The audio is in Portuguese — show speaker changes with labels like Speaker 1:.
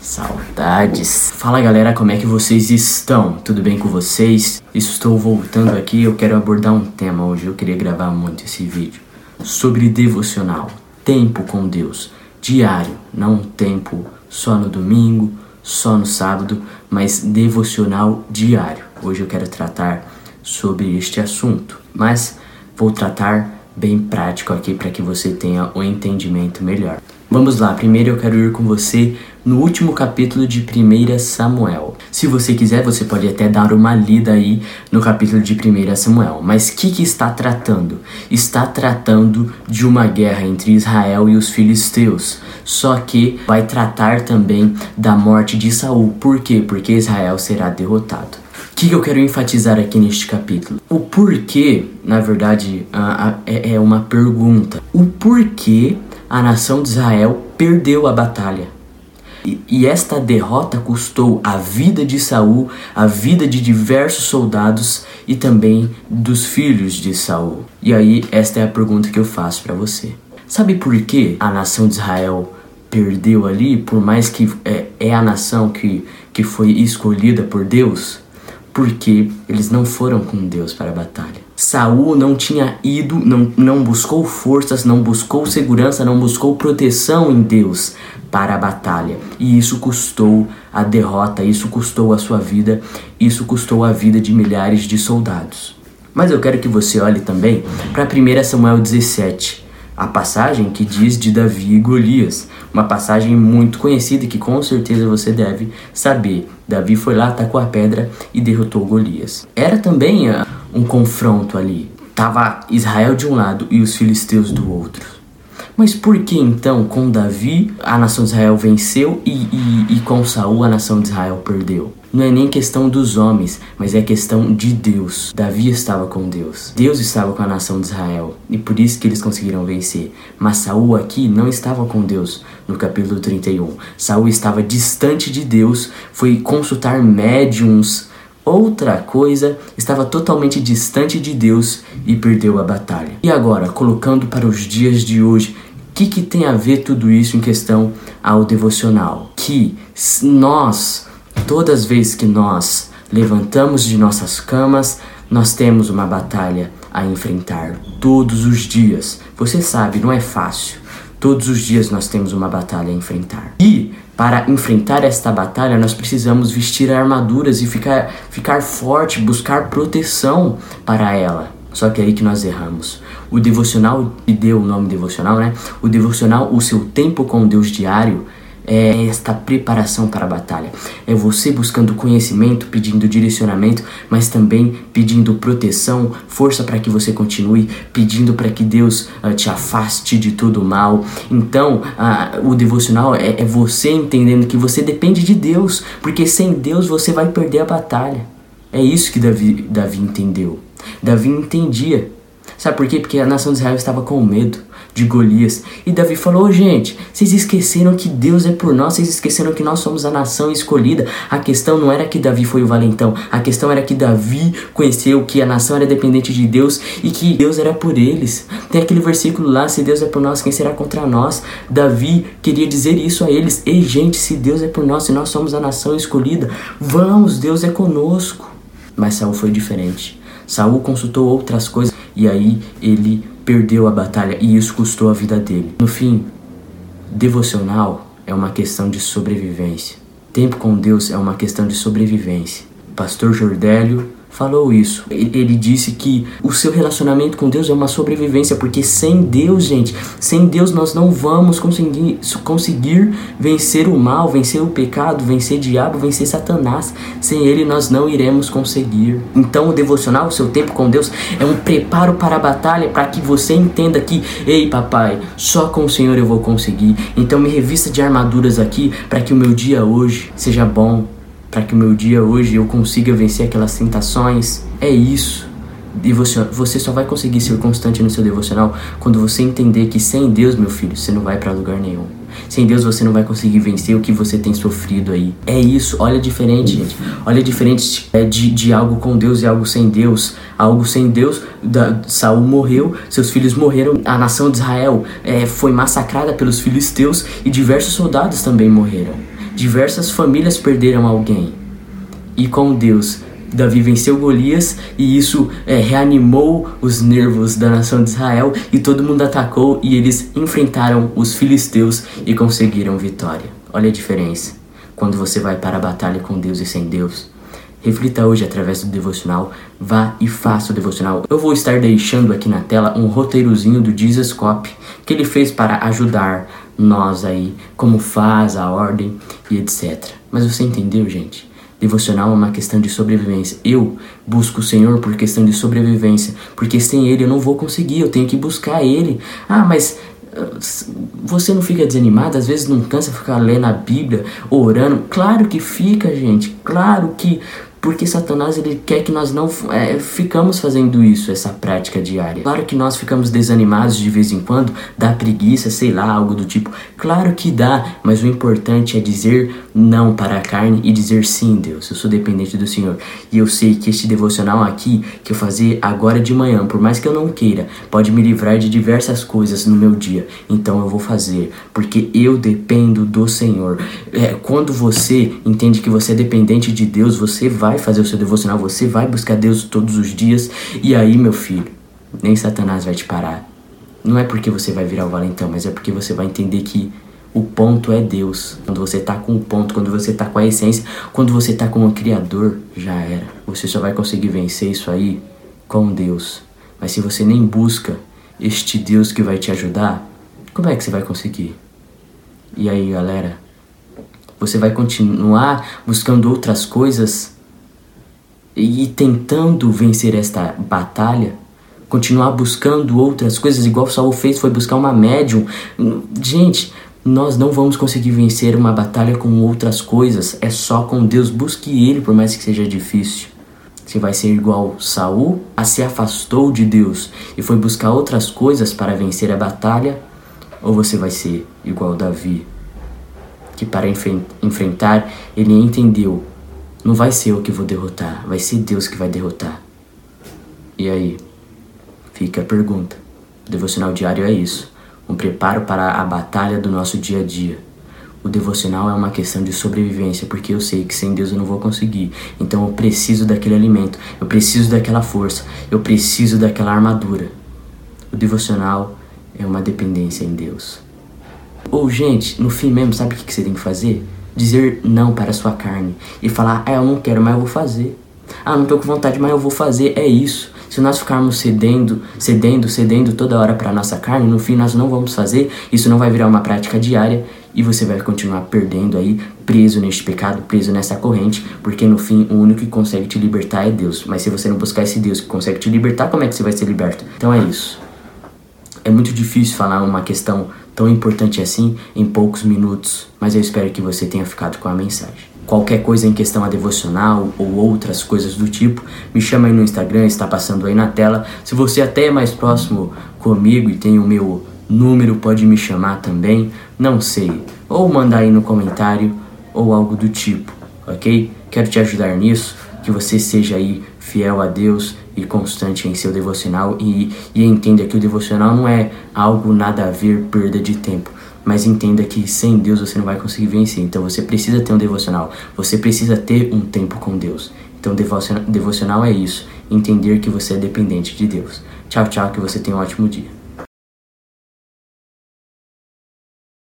Speaker 1: Saudades. Fala galera, como é que vocês estão? Tudo bem com vocês? Estou voltando aqui, eu quero abordar um tema hoje. Eu queria gravar muito esse vídeo sobre devocional, tempo com Deus, diário, não um tempo só no domingo, só no sábado, mas devocional diário. Hoje eu quero tratar sobre este assunto, mas vou tratar bem prático aqui para que você tenha um entendimento melhor. Vamos lá, primeiro eu quero ir com você no último capítulo de 1 Samuel. Se você quiser, você pode até dar uma lida aí no capítulo de 1 Samuel. Mas o que, que está tratando? Está tratando de uma guerra entre Israel e os filisteus. Só que vai tratar também da morte de Saul. Por quê? Porque Israel será derrotado. O que, que eu quero enfatizar aqui neste capítulo? O porquê, na verdade, é, é uma pergunta. O porquê a nação de Israel perdeu a batalha. E, e esta derrota custou a vida de Saul, a vida de diversos soldados e também dos filhos de Saul. E aí, esta é a pergunta que eu faço para você. Sabe por que a nação de Israel perdeu ali, por mais que é, é a nação que, que foi escolhida por Deus? Porque eles não foram com Deus para a batalha. Saul não tinha ido, não, não buscou forças, não buscou segurança, não buscou proteção em Deus para a batalha. E isso custou a derrota, isso custou a sua vida, isso custou a vida de milhares de soldados. Mas eu quero que você olhe também para 1 Samuel 17, a passagem que diz de Davi e Golias, uma passagem muito conhecida que com certeza você deve saber. Davi foi lá, atacou a pedra e derrotou Golias. Era também uh, um confronto ali. Tava Israel de um lado e os filisteus do outro. Mas por que então com Davi a nação de Israel venceu e, e, e com Saul a nação de Israel perdeu? Não é nem questão dos homens, mas é questão de Deus. Davi estava com Deus. Deus estava com a nação de Israel e por isso que eles conseguiram vencer. Mas Saul aqui não estava com Deus no capítulo 31. Saul estava distante de Deus, foi consultar médiums, outra coisa, estava totalmente distante de Deus e perdeu a batalha. E agora, colocando para os dias de hoje, o que, que tem a ver tudo isso em questão ao devocional? Que nós Todas as vezes que nós levantamos de nossas camas, nós temos uma batalha a enfrentar todos os dias. Você sabe, não é fácil. Todos os dias nós temos uma batalha a enfrentar. E para enfrentar esta batalha, nós precisamos vestir armaduras e ficar, ficar forte, buscar proteção para ela. Só que é aí que nós erramos. O devocional, e deu o nome devocional, né? O devocional, o seu tempo com Deus diário, é esta preparação para a batalha. É você buscando conhecimento, pedindo direcionamento, mas também pedindo proteção, força para que você continue, pedindo para que Deus uh, te afaste de todo mal. Então, uh, o devocional é, é você entendendo que você depende de Deus, porque sem Deus você vai perder a batalha. É isso que Davi, Davi entendeu. Davi entendia. Sabe por quê? Porque a nação de Israel estava com medo de Golias. E Davi falou: gente, vocês esqueceram que Deus é por nós, vocês esqueceram que nós somos a nação escolhida. A questão não era que Davi foi o valentão, a questão era que Davi conheceu que a nação era dependente de Deus e que Deus era por eles. Tem aquele versículo lá: se Deus é por nós, quem será contra nós? Davi queria dizer isso a eles: ei, gente, se Deus é por nós, se nós somos a nação escolhida, vamos, Deus é conosco. Mas Saul foi diferente. Saul consultou outras coisas e aí ele perdeu a batalha e isso custou a vida dele. No fim, devocional é uma questão de sobrevivência. Tempo com Deus é uma questão de sobrevivência. Pastor Jordélio falou isso. Ele disse que o seu relacionamento com Deus é uma sobrevivência, porque sem Deus, gente, sem Deus nós não vamos conseguir, conseguir vencer o mal, vencer o pecado, vencer o diabo, vencer Satanás. Sem Ele nós não iremos conseguir. Então o devocional, o seu tempo com Deus, é um preparo para a batalha, para que você entenda que, ei papai, só com o Senhor eu vou conseguir. Então me revista de armaduras aqui, para que o meu dia hoje seja bom, para que o meu dia hoje eu consiga vencer aquelas tentações. É isso. E você, você só vai conseguir ser constante no seu devocional quando você entender que sem Deus, meu filho, você não vai para lugar nenhum. Sem Deus você não vai conseguir vencer o que você tem sofrido aí. É isso, olha diferente, gente. Olha diferente é, de, de algo com Deus e algo sem Deus. Algo sem Deus, da, Saul morreu, seus filhos morreram, a nação de Israel é, foi massacrada pelos filisteus e diversos soldados também morreram. Diversas famílias perderam alguém. E com Deus, Davi venceu Golias e isso é, reanimou os nervos da nação de Israel e todo mundo atacou e eles enfrentaram os filisteus e conseguiram vitória. Olha a diferença quando você vai para a batalha com Deus e sem Deus. Reflita hoje através do devocional, vá e faça o devocional. Eu vou estar deixando aqui na tela um roteirozinho do Jesus Cop que ele fez para ajudar nós aí, como faz, a ordem e etc. Mas você entendeu, gente? Devocional é uma questão de sobrevivência. Eu busco o Senhor por questão de sobrevivência, porque sem Ele eu não vou conseguir, eu tenho que buscar Ele. Ah, mas você não fica desanimado? Às vezes não cansa ficar lendo a Bíblia, orando? Claro que fica, gente. Claro que porque Satanás ele quer que nós não é, ficamos fazendo isso, essa prática diária. Claro que nós ficamos desanimados de vez em quando, dá preguiça, sei lá, algo do tipo. Claro que dá, mas o importante é dizer não para a carne e dizer sim, Deus. Eu sou dependente do Senhor e eu sei que este devocional aqui que eu fazer agora de manhã, por mais que eu não queira, pode me livrar de diversas coisas no meu dia. Então eu vou fazer, porque eu dependo do Senhor. É, quando você entende que você é dependente de Deus, você vai vai fazer o seu devocional, você vai buscar Deus todos os dias. E aí, meu filho, nem Satanás vai te parar. Não é porque você vai virar o valentão, mas é porque você vai entender que o ponto é Deus. Quando você tá com o ponto, quando você tá com a essência, quando você tá com o Criador, já era. Você só vai conseguir vencer isso aí com Deus. Mas se você nem busca este Deus que vai te ajudar, como é que você vai conseguir? E aí, galera? Você vai continuar buscando outras coisas e tentando vencer esta batalha, continuar buscando outras coisas, igual Saul fez, foi buscar uma médium. Gente, nós não vamos conseguir vencer uma batalha com outras coisas, é só com Deus. Busque Ele, por mais que seja difícil. Você vai ser igual Saul, a se afastou de Deus e foi buscar outras coisas para vencer a batalha, ou você vai ser igual Davi, que para enfrentar ele entendeu não vai ser eu que vou derrotar, vai ser Deus que vai derrotar. E aí? Fica a pergunta. O devocional diário é isso, um preparo para a batalha do nosso dia a dia. O devocional é uma questão de sobrevivência, porque eu sei que sem Deus eu não vou conseguir. Então eu preciso daquele alimento, eu preciso daquela força, eu preciso daquela armadura. O devocional é uma dependência em Deus. Ou, gente, no fim mesmo, sabe o que você tem que fazer? Dizer não para a sua carne e falar: "Ah, eu não quero, mas eu vou fazer". "Ah, não tô com vontade, mas eu vou fazer". É isso. Se nós ficarmos cedendo, cedendo, cedendo toda hora para nossa carne, no fim nós não vamos fazer, isso não vai virar uma prática diária e você vai continuar perdendo aí, preso neste pecado, preso nessa corrente, porque no fim o único que consegue te libertar é Deus. Mas se você não buscar esse Deus que consegue te libertar, como é que você vai ser liberto? Então é isso. É muito difícil falar uma questão tão importante assim em poucos minutos, mas eu espero que você tenha ficado com a mensagem. Qualquer coisa em questão a devocional ou outras coisas do tipo, me chama aí no Instagram, está passando aí na tela. Se você até é mais próximo comigo e tem o meu número, pode me chamar também, não sei. Ou mandar aí no comentário ou algo do tipo, ok? Quero te ajudar nisso, que você seja aí fiel a Deus e constante em seu devocional e, e entenda que o devocional não é algo nada a ver, perda de tempo. Mas entenda que sem Deus você não vai conseguir vencer. Então você precisa ter um devocional. Você precisa ter um tempo com Deus. Então devocional é isso. Entender que você é dependente de Deus. Tchau, tchau, que você tenha um ótimo dia.